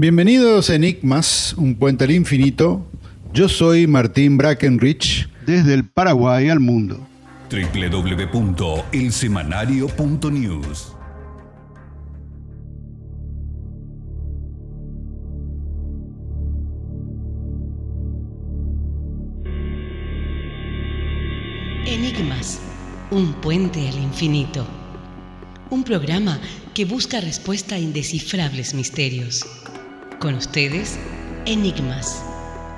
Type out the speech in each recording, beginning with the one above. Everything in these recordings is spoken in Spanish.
Bienvenidos a Enigmas, un puente al infinito. Yo soy Martín Brackenrich. Desde el Paraguay al mundo. www.elsemanario.news Enigmas, un puente al infinito. Un programa que busca respuesta a indescifrables misterios. Con ustedes, Enigmas,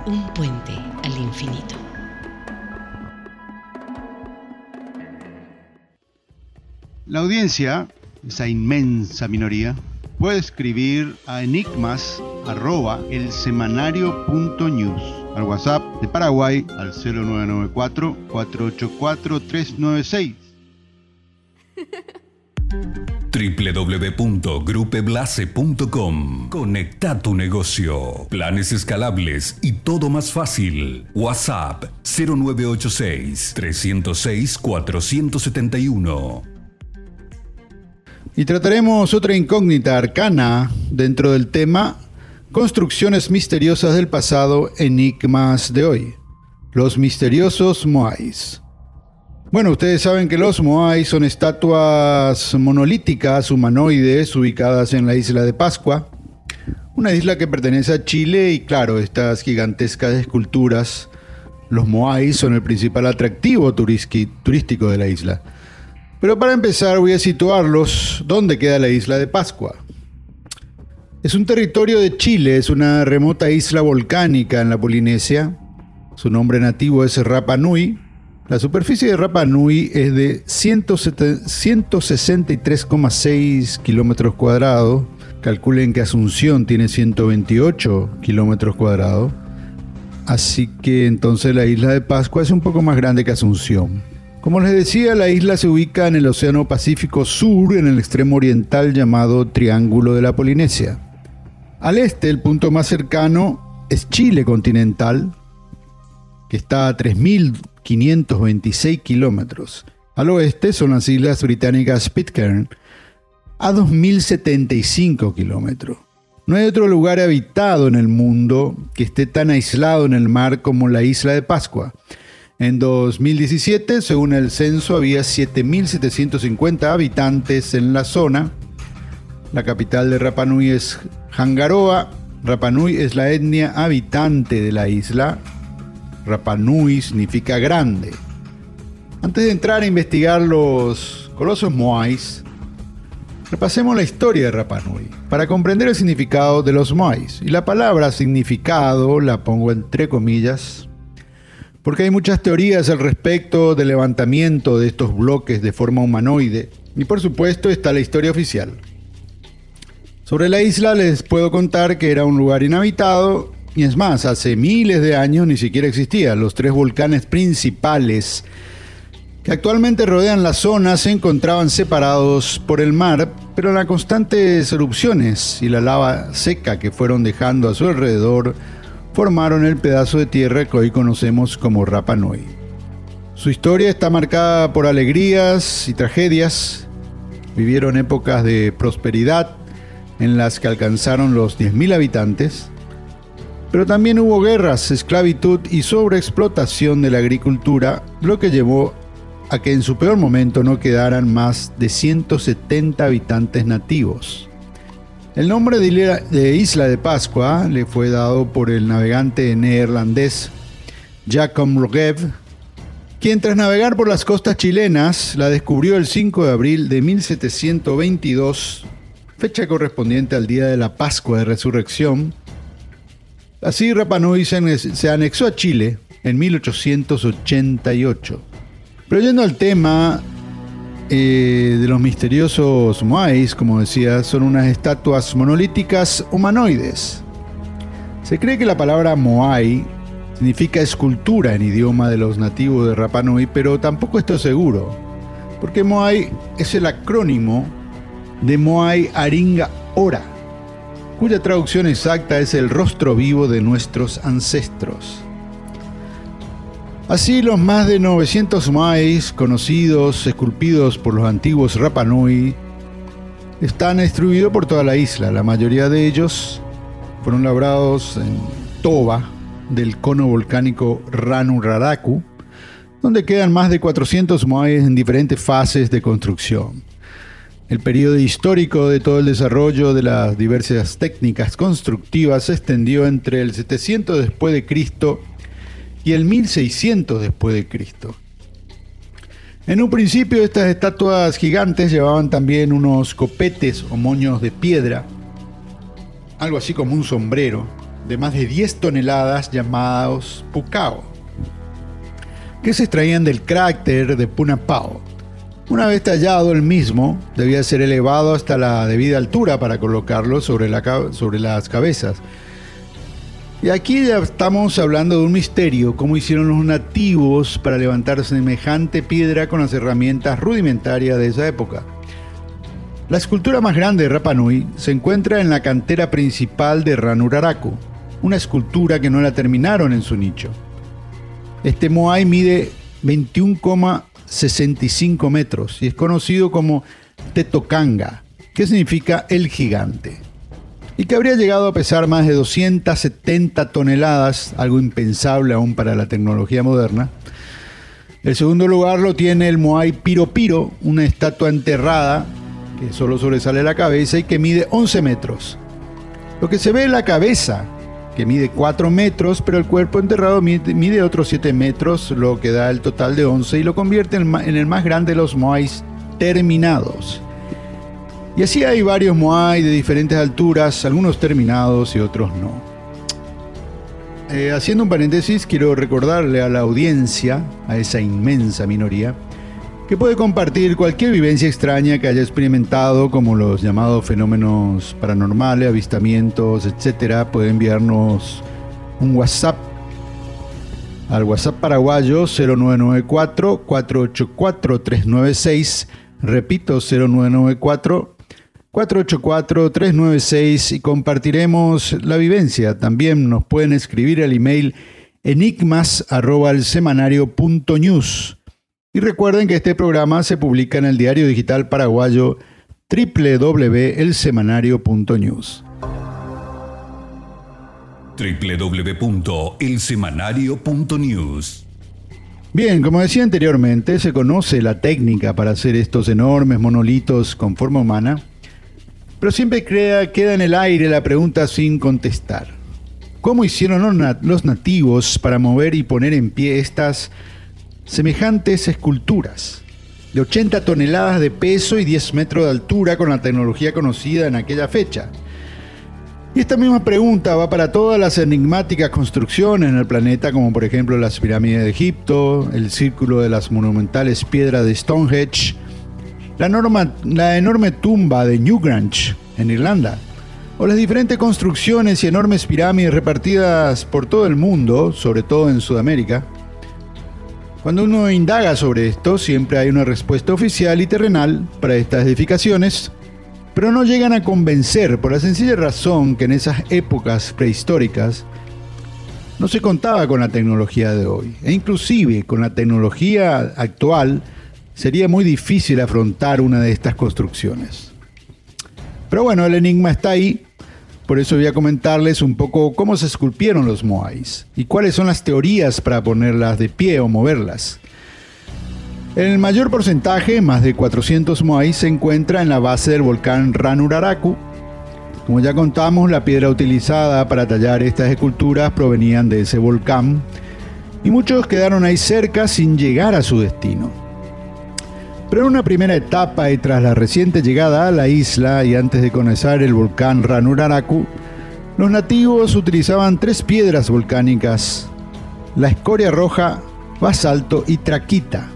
un puente al infinito. La audiencia, esa inmensa minoría, puede escribir a enigmas@elsemanario.news al WhatsApp de Paraguay al 0994 484 396. www.grupeblase.com Conecta tu negocio. Planes escalables y todo más fácil. WhatsApp 0986 306 471. Y trataremos otra incógnita arcana dentro del tema Construcciones misteriosas del pasado, enigmas de hoy. Los misteriosos Moais. Bueno, ustedes saben que los Moais son estatuas monolíticas humanoides ubicadas en la isla de Pascua, una isla que pertenece a Chile y claro, estas gigantescas esculturas, los Moais son el principal atractivo turístico de la isla. Pero para empezar voy a situarlos dónde queda la isla de Pascua. Es un territorio de Chile, es una remota isla volcánica en la Polinesia. Su nombre nativo es Rapa Nui. La superficie de Rapa Nui es de 163,6 kilómetros cuadrados. Calculen que Asunción tiene 128 kilómetros cuadrados. Así que entonces la isla de Pascua es un poco más grande que Asunción. Como les decía, la isla se ubica en el Océano Pacífico Sur, en el extremo oriental llamado Triángulo de la Polinesia. Al este, el punto más cercano es Chile continental, que está a 3.526 kilómetros. Al oeste son las islas británicas Pitcairn, a 2.075 kilómetros. No hay otro lugar habitado en el mundo que esté tan aislado en el mar como la isla de Pascua. En 2017, según el censo, había 7.750 habitantes en la zona. La capital de Rapanui es Hangaroa. Rapanui es la etnia habitante de la isla. Rapanui significa grande. Antes de entrar a investigar los colosos moais, repasemos la historia de Rapanui para comprender el significado de los moais. Y la palabra significado la pongo entre comillas porque hay muchas teorías al respecto del levantamiento de estos bloques de forma humanoide, y por supuesto está la historia oficial. Sobre la isla les puedo contar que era un lugar inhabitado, y es más, hace miles de años ni siquiera existían los tres volcanes principales que actualmente rodean la zona se encontraban separados por el mar, pero las constantes erupciones y la lava seca que fueron dejando a su alrededor formaron el pedazo de tierra que hoy conocemos como Rapa Nui. Su historia está marcada por alegrías y tragedias. Vivieron épocas de prosperidad en las que alcanzaron los 10.000 habitantes, pero también hubo guerras, esclavitud y sobreexplotación de la agricultura, lo que llevó a que en su peor momento no quedaran más de 170 habitantes nativos. El nombre de Isla de Pascua le fue dado por el navegante neerlandés Jacob Rogev, quien tras navegar por las costas chilenas la descubrió el 5 de abril de 1722, fecha correspondiente al día de la Pascua de Resurrección. Así Rapa Nui se anexó a Chile en 1888. Pero yendo al tema, eh, de los misteriosos Moais, como decía, son unas estatuas monolíticas humanoides. Se cree que la palabra Moai significa escultura en idioma de los nativos de Rapa Nui, pero tampoco estoy seguro, porque Moai es el acrónimo de Moai Aringa Ora, cuya traducción exacta es el rostro vivo de nuestros ancestros. Así los más de 900 maíz conocidos, esculpidos por los antiguos Rapanui, están distribuidos por toda la isla. La mayoría de ellos Fueron labrados en Toba del cono volcánico Ranuraraku, donde quedan más de 400 moais en diferentes fases de construcción. El periodo histórico de todo el desarrollo de las diversas técnicas constructivas se extendió entre el 700 después de Cristo y el 1600 después de Cristo. En un principio estas estatuas gigantes llevaban también unos copetes o moños de piedra, algo así como un sombrero, de más de 10 toneladas llamados pucao, que se extraían del cráter de Punapao. Una vez tallado el mismo, debía ser elevado hasta la debida altura para colocarlo sobre, la, sobre las cabezas y aquí ya estamos hablando de un misterio, cómo hicieron los nativos para levantar semejante piedra con las herramientas rudimentarias de esa época. La escultura más grande de Rapa Nui se encuentra en la cantera principal de Ranuraraku, una escultura que no la terminaron en su nicho. Este Moai mide 21,65 metros y es conocido como Tetokanga, que significa el gigante y que habría llegado a pesar más de 270 toneladas, algo impensable aún para la tecnología moderna. El segundo lugar lo tiene el Moai Piro Piro, una estatua enterrada que solo sobresale la cabeza y que mide 11 metros. Lo que se ve es la cabeza, que mide 4 metros, pero el cuerpo enterrado mide, otros 7 metros, lo que da el total de 11 y lo convierte en el más grande de los Moais terminados. Y así hay varios Moai de diferentes alturas, algunos terminados y otros no. Eh, haciendo un paréntesis, quiero recordarle a la audiencia, a esa inmensa minoría, que puede compartir cualquier vivencia extraña que haya experimentado, como los llamados fenómenos paranormales, avistamientos, etc. Puede enviarnos un WhatsApp al WhatsApp paraguayo 0994 484 396. Repito, 0994 484-396 y compartiremos la vivencia. También nos pueden escribir al email enigmas.alsemanario.news. Y recuerden que este programa se publica en el diario digital paraguayo www.elsemanario.news www.elsemanario.news Bien, como decía anteriormente, se conoce la técnica para hacer estos enormes monolitos con forma humana pero siempre queda en el aire la pregunta sin contestar. ¿Cómo hicieron los nativos para mover y poner en pie estas semejantes esculturas? De 80 toneladas de peso y 10 metros de altura con la tecnología conocida en aquella fecha. Y esta misma pregunta va para todas las enigmáticas construcciones en el planeta, como por ejemplo las pirámides de Egipto, el círculo de las monumentales piedras de Stonehenge, la, enorme tumba de Newgrange en Irlanda, o las diferentes construcciones y enormes pirámides repartidas por todo el mundo, sobre todo en Sudamérica. Cuando uno indaga sobre esto, siempre hay una respuesta oficial y terrenal para estas edificaciones, pero no llegan a convencer por la sencilla razón que en esas épocas prehistóricas no se contaba con la tecnología de hoy, e inclusive con la tecnología actual, sería muy difícil afrontar una de estas construcciones. Pero bueno, el enigma está ahí, por eso voy a comentarles un poco cómo se esculpieron los Moais y cuáles son las teorías para ponerlas de pie o moverlas. El mayor porcentaje, más de 400 Moais, se encuentra en la base del volcán Ranuraraku. Como ya contamos, la piedra utilizada para tallar estas esculturas provenían de ese volcán y muchos quedaron ahí cerca sin llegar a su destino. Pero en una primera etapa y tras la reciente llegada a la isla y antes de conocer el volcán Ranuraraku, los nativos utilizaban tres piedras volcánicas, la escoria roja, basalto y traquita.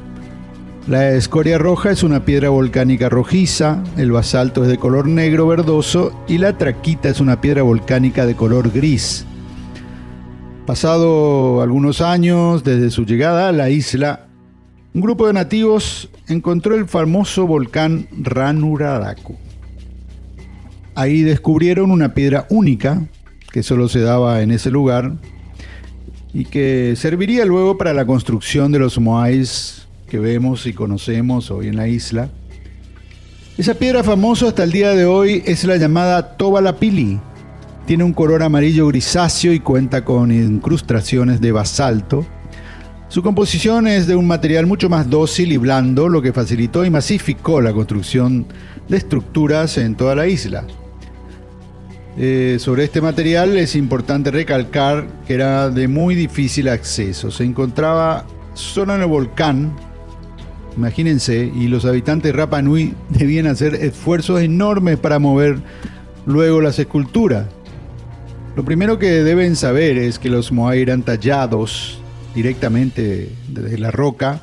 La escoria roja es una piedra volcánica rojiza, el basalto es de color negro verdoso y la traquita es una piedra volcánica de color gris. Pasado algunos años desde su llegada a la isla, un grupo de nativos encontró el famoso volcán Ranuraraku. Ahí descubrieron una piedra única que solo se daba en ese lugar y que serviría luego para la construcción de los moais que vemos y conocemos hoy en la isla. Esa piedra famosa hasta el día de hoy es la llamada Tobalapili, Tiene un color amarillo grisáceo y cuenta con incrustaciones de basalto. Su composición es de un material mucho más dócil y blando, lo que facilitó y masificó la construcción de estructuras en toda la isla. Eh, sobre este material es importante recalcar que era de muy difícil acceso. Se encontraba solo en el volcán, imagínense, y los habitantes de Rapa Nui debían hacer esfuerzos enormes para mover luego las esculturas. Lo primero que deben saber es que los Moai eran tallados directamente desde la roca.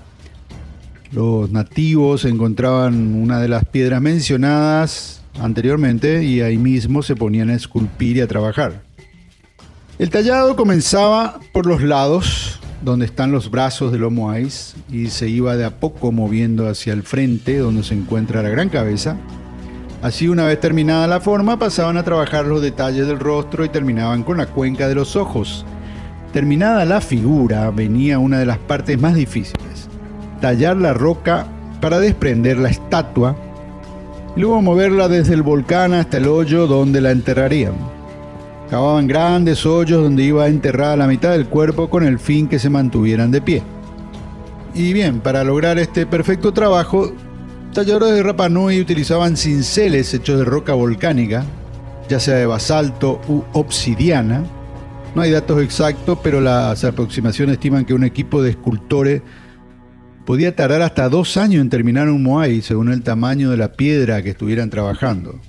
Los nativos encontraban una de las piedras mencionadas anteriormente y ahí mismo se ponían a esculpir y a trabajar. El tallado comenzaba por los lados, donde están los brazos de los moais, y se iba de a poco moviendo hacia el frente, donde se encuentra la gran cabeza. Así, una vez terminada la forma, pasaban a trabajar los detalles del rostro y terminaban con la cuenca de los ojos. Terminada la figura, venía una de las partes más difíciles, tallar la roca para desprender la estatua y luego moverla desde el volcán hasta el hoyo donde la enterrarían. Cavaban grandes hoyos donde iba enterrada la mitad del cuerpo con el fin que se mantuvieran de pie. Y bien, para lograr este perfecto trabajo, talladores de Rapa Nui utilizaban cinceles hechos de roca volcánica, ya sea de basalto u obsidiana. No hay datos exactos, pero las aproximaciones estiman que un equipo de escultores podía tardar hasta dos años en terminar un Moai según el tamaño de la piedra que estuvieran trabajando.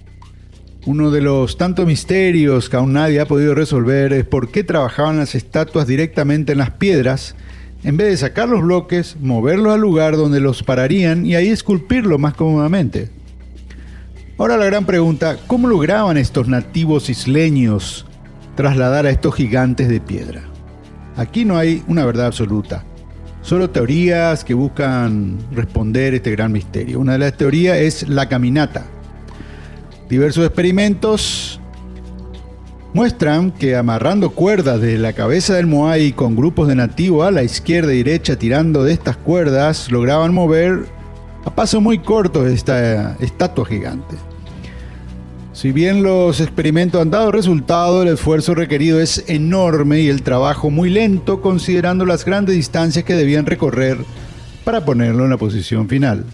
Uno de los tantos misterios que aún nadie ha podido resolver es por qué trabajaban las estatuas directamente en las piedras en vez de sacar los bloques, moverlos al lugar donde los pararían y ahí esculpirlo más cómodamente. Ahora la gran pregunta, ¿cómo lograban estos nativos isleños trasladar a estos gigantes de piedra? Aquí no hay una verdad absoluta. Solo teorías que buscan responder este gran misterio. Una de las teorías es la caminata. Diversos experimentos muestran que amarrando cuerdas de la cabeza del Moai con grupos de nativos a la izquierda y derecha tirando de estas cuerdas lograban mover a paso muy corto esta estatua gigante. Si bien los experimentos han dado resultado, el esfuerzo requerido es enorme y el trabajo muy lento considerando las grandes distancias que debían recorrer para ponerlo en la posición final.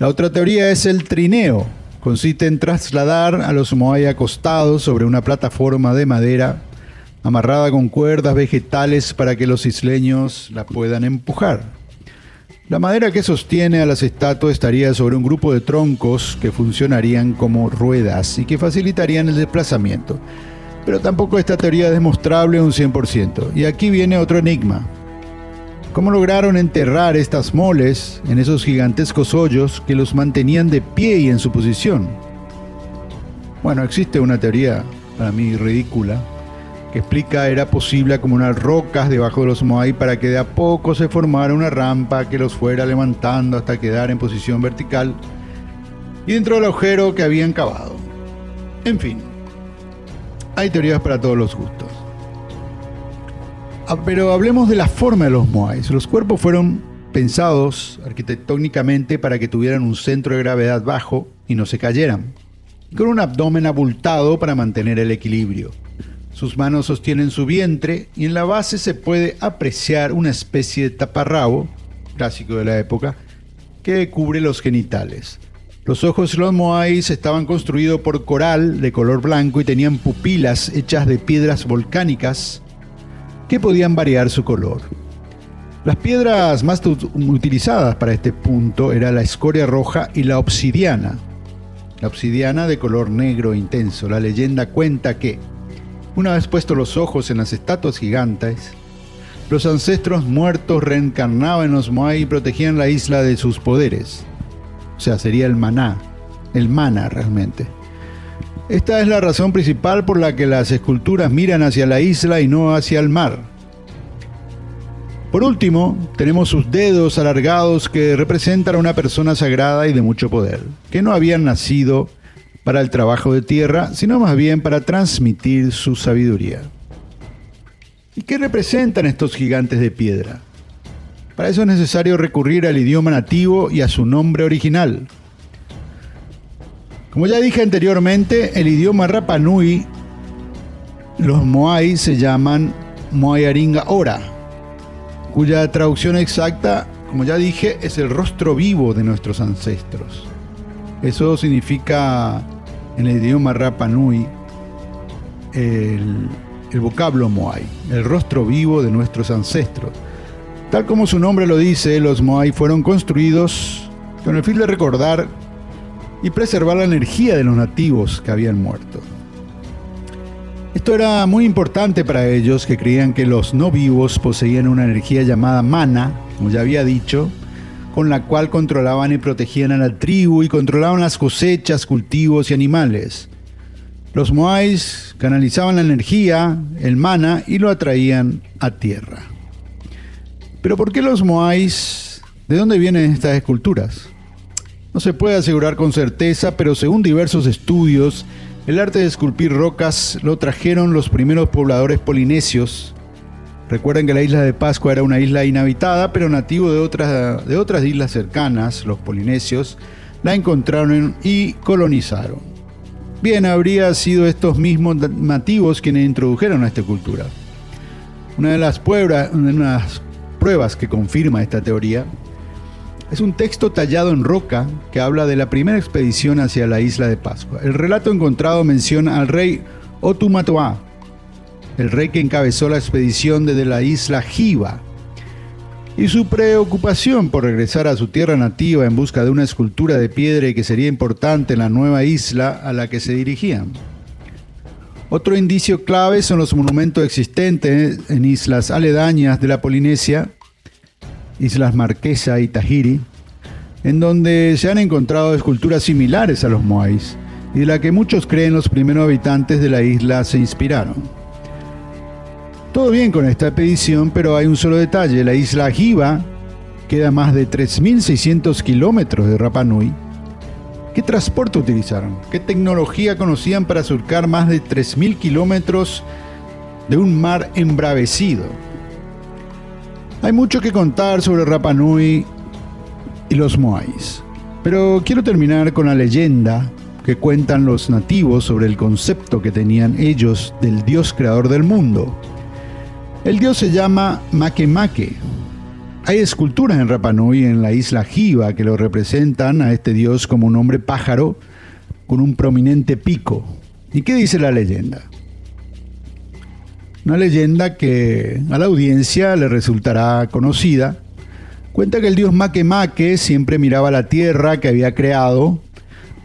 La otra teoría es el trineo. Consiste en trasladar a los moai acostados sobre una plataforma de madera amarrada con cuerdas vegetales para que los isleños la puedan empujar. La madera que sostiene a las estatuas estaría sobre un grupo de troncos que funcionarían como ruedas y que facilitarían el desplazamiento. Pero tampoco esta teoría es demostrable un 100%. Y aquí viene otro enigma. ¿Cómo lograron enterrar estas moles en esos gigantescos hoyos que los mantenían de pie y en su posición? Bueno, existe una teoría para mí ridícula que explica era posible acumular rocas debajo de los Moai para que de a poco se formara una rampa que los fuera levantando hasta quedar en posición vertical y dentro del agujero que habían cavado. En fin, hay teorías para todos los gustos. Ah, pero hablemos de la forma de los Moais. Los cuerpos fueron pensados arquitectónicamente para que tuvieran un centro de gravedad bajo y no se cayeran, con un abdomen abultado para mantener el equilibrio. Sus manos sostienen su vientre y en la base se puede apreciar una especie de taparrabo, clásico de la época, que cubre los genitales. Los ojos de los moais estaban construidos por coral de color blanco y tenían pupilas hechas de piedras volcánicas que podían variar su color. Las piedras más utilizadas para este punto era la escoria roja y la obsidiana. La obsidiana de color negro intenso. La leyenda cuenta que una vez puestos los ojos en las estatuas gigantes, los ancestros muertos reencarnaban en los Moai y protegían la isla de sus poderes. O sea, sería el maná, el mana realmente. Esta es la razón principal por la que las esculturas miran hacia la isla y no hacia el mar. Por último, tenemos sus dedos alargados que representan a una persona sagrada y de mucho poder, que no habían nacido para el trabajo de tierra, sino más bien para transmitir su sabiduría. ¿Y qué representan estos gigantes de piedra? Para eso es necesario recurrir al idioma nativo y a su nombre original. Como ya dije anteriormente, el idioma Rapa Nui los Moai se llaman Moayaringa Ora, cuya traducción exacta, como ya dije, es el rostro vivo de nuestros ancestros. Eso significa en el idioma Rapa Nui el, el vocablo Moai, el rostro vivo de nuestros ancestros. Tal como su nombre lo dice, los Moai fueron construidos con el fin de recordar y preservar la energía de los nativos que habían muerto. Esto era muy importante para ellos que creían que los no vivos poseían una energía llamada mana, como ya había dicho, con la cual controlaban y protegían a la tribu y controlaban las cosechas, cultivos y animales. Los Moais canalizaban la energía, el mana, y lo atraían a tierra. Pero ¿por qué los Moais? ¿De dónde vienen estas esculturas? No se puede asegurar con certeza, pero según diversos estudios, el arte de esculpir rocas lo trajeron los primeros pobladores polinesios. Recuerden que la isla de Pascua era una isla inhabitada, pero nativo de otras, de otras islas cercanas, los polinesios, la encontraron y colonizaron. Bien, habría sido estos mismos nativos quienes introdujeron a esta cultura. Una de las, una de las pruebas que confirma esta teoría es un texto tallado en roca que habla de la primera expedición hacia la isla de Pascua. El relato encontrado menciona al rey Otumatoa, el rey que encabezó la expedición desde la isla Jiva, y su preocupación por regresar a su tierra nativa en busca de una escultura de piedra que sería importante en la nueva isla a la que se dirigían. Otro indicio clave son los monumentos existentes en islas aledañas de la Polinesia, Islas Marquesa y Tahiri, en donde se han encontrado esculturas similares a los Moais y de la que muchos creen los primeros habitantes de la isla se inspiraron. Todo bien con esta expedición, pero hay un solo detalle. La isla Jiva queda a más de 3.600 kilómetros de Rapa Nui ¿Qué transporte utilizaron? ¿Qué tecnología conocían para surcar más de 3.000 kilómetros de un mar embravecido? Hay mucho que contar sobre Rapa Nui y los Moais, pero quiero terminar con la leyenda que cuentan los nativos sobre el concepto que tenían ellos del dios creador del mundo. El dios se llama Makemake, hay esculturas en Rapa Nui, en la isla Jiva, que lo representan a este dios como un hombre pájaro con un prominente pico. ¿Y qué dice la leyenda? Una leyenda que a la audiencia le resultará conocida. Cuenta que el dios Makemake siempre miraba la tierra que había creado,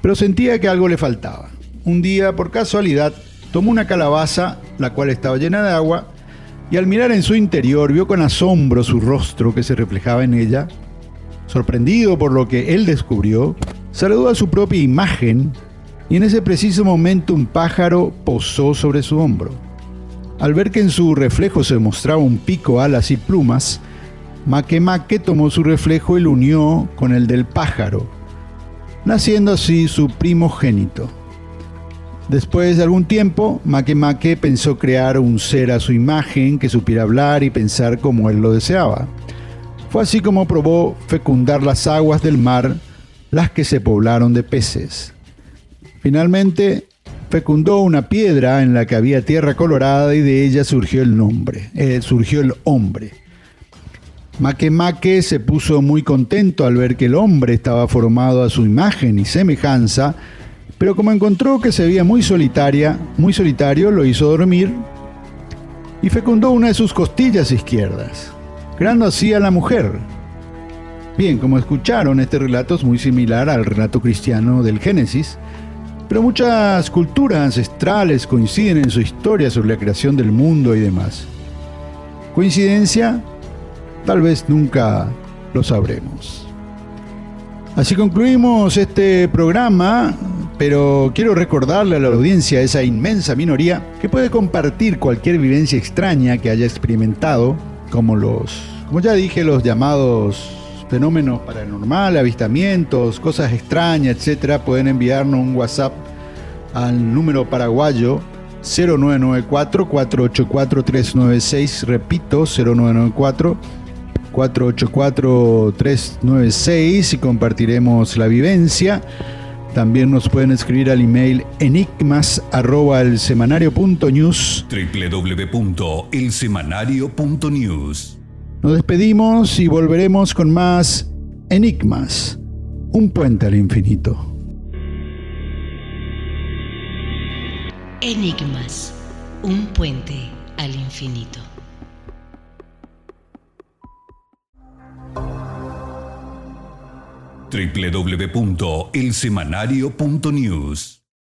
pero sentía que algo le faltaba. Un día, por casualidad, tomó una calabaza, la cual estaba llena de agua, y al mirar en su interior vio con asombro su rostro que se reflejaba en ella. Sorprendido por lo que él descubrió, saludó a su propia imagen y en ese preciso momento un pájaro posó sobre su hombro. Al ver que en su reflejo se mostraba un pico, alas y plumas, Makemake tomó su reflejo y lo unió con el del pájaro, naciendo así su primogénito. Después de algún tiempo, Makemake pensó crear un ser a su imagen que supiera hablar y pensar como él lo deseaba. Fue así como probó fecundar las aguas del mar, las que se poblaron de peces. Finalmente, fecundó una piedra en la que había tierra colorada y de ella surgió el nombre, eh, surgió el hombre. Makemake se puso muy contento al ver que el hombre estaba formado a su imagen y semejanza pero como encontró que se veía muy solitaria, muy solitario, lo hizo dormir y fecundó una de sus costillas izquierdas, creando así a la mujer. Bien, como escucharon, este relato es muy similar al relato cristiano del Génesis, pero muchas culturas ancestrales coinciden en su historia sobre la creación del mundo y demás. ¿Coincidencia? Tal vez nunca lo sabremos. Así concluimos este programa pero quiero recordarle a la audiencia, esa inmensa minoría, que puede compartir cualquier vivencia extraña que haya experimentado, como los, como ya dije, los llamados fenómenos paranormales, avistamientos, cosas extrañas, etcétera, pueden enviarnos un WhatsApp al número paraguayo 0994 484 396, repito, 0994 484 396 y compartiremos la vivencia También nos pueden escribir al email enigmas@elsemanario.news. www.elsemanario.news. Nos despedimos y volveremos con más Enigmas, un puente al infinito. Enigmas, un puente al infinito. www.elsemanario.news